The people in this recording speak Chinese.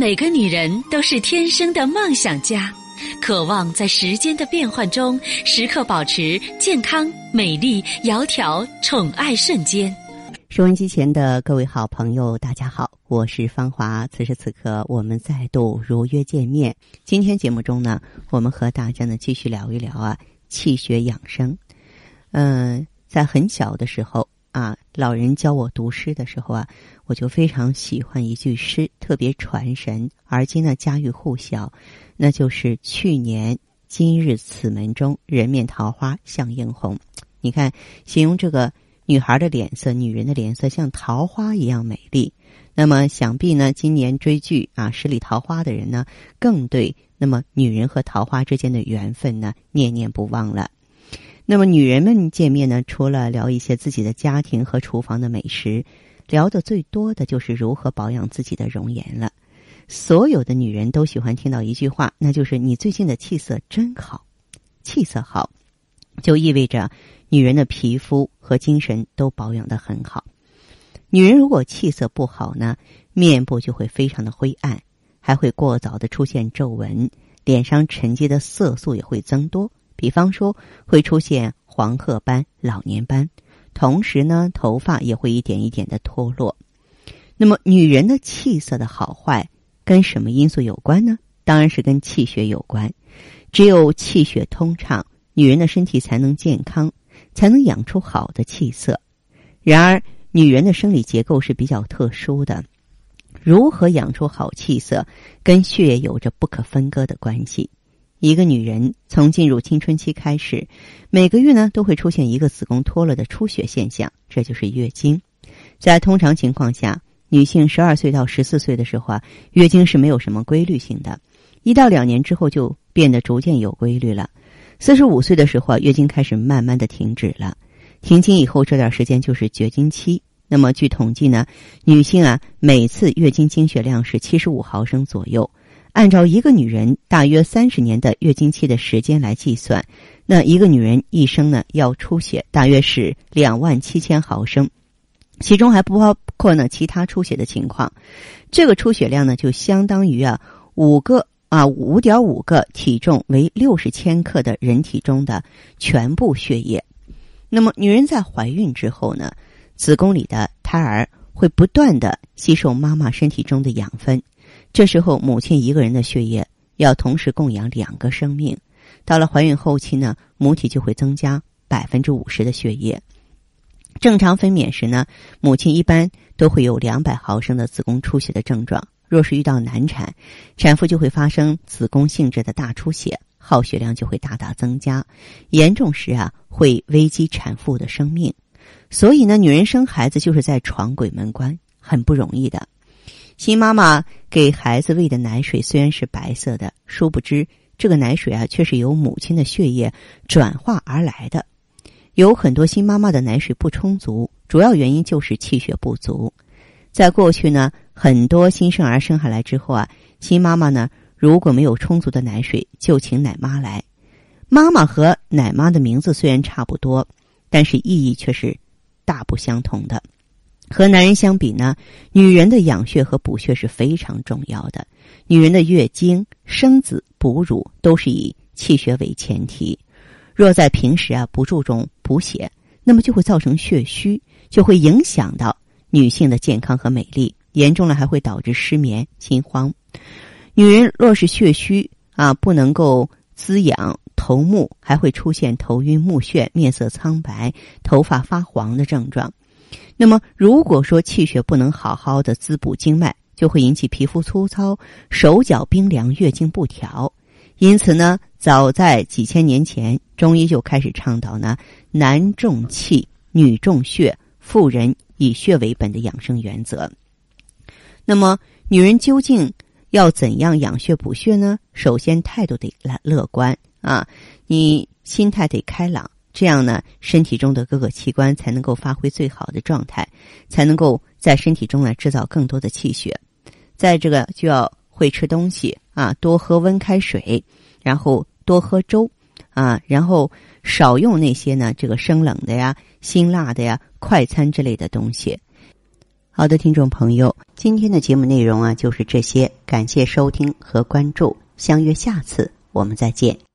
每个女人都是天生的梦想家，渴望在时间的变换中时刻保持健康、美丽、窈窕、宠爱瞬间。收音机前的各位好朋友，大家好，我是芳华。此时此刻，我们再度如约见面。今天节目中呢，我们和大家呢继续聊一聊啊，气血养生。嗯，在很小的时候啊，老人教我读诗的时候啊，我就非常喜欢一句诗，特别传神，而今呢家喻户晓，那就是“去年今日此门中，人面桃花相映红”。你看，形容这个。女孩的脸色，女人的脸色像桃花一样美丽。那么，想必呢，今年追剧啊，十里桃花的人呢，更对那么女人和桃花之间的缘分呢，念念不忘了。那么，女人们见面呢，除了聊一些自己的家庭和厨房的美食，聊的最多的就是如何保养自己的容颜了。所有的女人都喜欢听到一句话，那就是“你最近的气色真好”。气色好，就意味着。女人的皮肤和精神都保养的很好。女人如果气色不好呢，面部就会非常的灰暗，还会过早的出现皱纹，脸上沉积的色素也会增多。比方说，会出现黄褐斑、老年斑，同时呢，头发也会一点一点的脱落。那么，女人的气色的好坏跟什么因素有关呢？当然是跟气血有关。只有气血通畅，女人的身体才能健康。才能养出好的气色。然而，女人的生理结构是比较特殊的，如何养出好气色，跟血液有着不可分割的关系。一个女人从进入青春期开始，每个月呢都会出现一个子宫脱落的出血现象，这就是月经。在通常情况下，女性十二岁到十四岁的时候啊，月经是没有什么规律性的，一到两年之后就变得逐渐有规律了。四十五岁的时候啊，月经开始慢慢的停止了，停经以后这段时间就是绝经期。那么据统计呢，女性啊每次月经经血量是七十五毫升左右，按照一个女人大约三十年的月经期的时间来计算，那一个女人一生呢要出血大约是两万七千毫升，其中还不包括呢其他出血的情况，这个出血量呢就相当于啊五个。啊，五点五个体重为六十千克的人体中的全部血液。那么，女人在怀孕之后呢，子宫里的胎儿会不断的吸收妈妈身体中的养分。这时候，母亲一个人的血液要同时供养两个生命。到了怀孕后期呢，母体就会增加百分之五十的血液。正常分娩时呢，母亲一般都会有两百毫升的子宫出血的症状。若是遇到难产，产妇就会发生子宫性质的大出血，耗血量就会大大增加，严重时啊会危及产妇的生命。所以呢，女人生孩子就是在闯鬼门关，很不容易的。新妈妈给孩子喂的奶水虽然是白色的，殊不知这个奶水啊却是由母亲的血液转化而来的。有很多新妈妈的奶水不充足，主要原因就是气血不足。在过去呢，很多新生儿生下来之后啊，新妈妈呢如果没有充足的奶水，就请奶妈来。妈妈和奶妈的名字虽然差不多，但是意义却是大不相同的。和男人相比呢，女人的养血和补血是非常重要的。女人的月经、生子、哺乳都是以气血为前提。若在平时啊不注重补血，那么就会造成血虚，就会影响到。女性的健康和美丽严重了，还会导致失眠、心慌。女人若是血虚啊，不能够滋养头目，还会出现头晕目眩、面色苍白、头发发黄的症状。那么，如果说气血不能好好的滋补经脉，就会引起皮肤粗糙、手脚冰凉、月经不调。因此呢，早在几千年前，中医就开始倡导呢：男重气，女重血，妇人。以血为本的养生原则。那么，女人究竟要怎样养血补血呢？首先，态度得来乐观啊，你心态得开朗，这样呢，身体中的各个器官才能够发挥最好的状态，才能够在身体中呢制造更多的气血。在这个就要会吃东西啊，多喝温开水，然后多喝粥啊，然后少用那些呢这个生冷的呀、辛辣的呀。快餐之类的东西，好的，听众朋友，今天的节目内容啊就是这些，感谢收听和关注，相约下次我们再见。